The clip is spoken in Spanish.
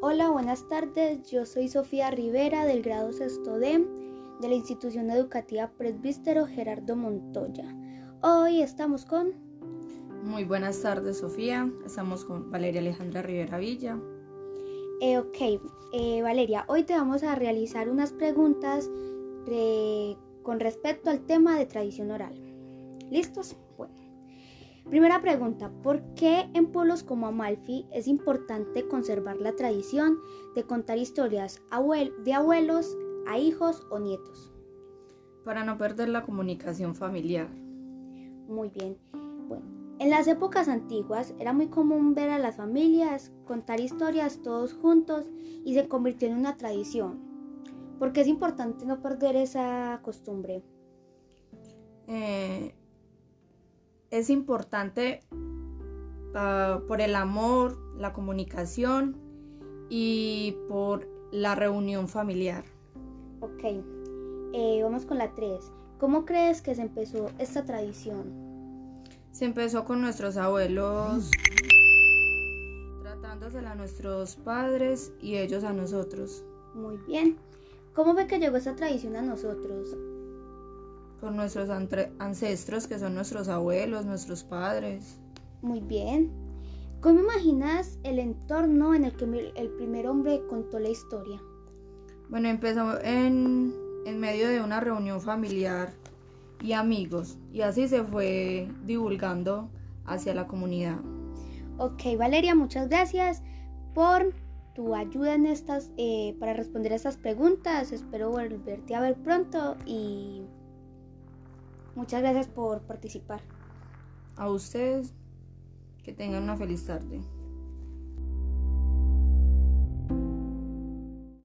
Hola, buenas tardes. Yo soy Sofía Rivera del grado sexto D de la institución educativa Presbítero Gerardo Montoya. Hoy estamos con... Muy buenas tardes, Sofía. Estamos con Valeria Alejandra Rivera Villa. Eh, ok, eh, Valeria, hoy te vamos a realizar unas preguntas con respecto al tema de tradición oral. ¿Listos? Bueno. Primera pregunta, ¿por qué en pueblos como Amalfi es importante conservar la tradición de contar historias de abuelos a hijos o nietos? Para no perder la comunicación familiar. Muy bien. Bueno, en las épocas antiguas era muy común ver a las familias contar historias todos juntos y se convirtió en una tradición. ¿Por qué es importante no perder esa costumbre? Eh, es importante ah, por el amor, la comunicación y por la reunión familiar. Ok, eh, vamos con la 3. ¿Cómo crees que se empezó esta tradición? Se empezó con nuestros abuelos tratándosela a nuestros padres y ellos a nosotros. Muy bien. ¿Cómo ve que llegó esta tradición a nosotros? Por nuestros ancestros, que son nuestros abuelos, nuestros padres. Muy bien. ¿Cómo imaginas el entorno en el que el primer hombre contó la historia? Bueno, empezó en, en medio de una reunión familiar y amigos, y así se fue divulgando hacia la comunidad. Ok, Valeria, muchas gracias por tu ayuda en estas, eh, para responder a estas preguntas. Espero volverte a ver pronto y Muchas gracias por participar. A ustedes, que tengan una feliz tarde.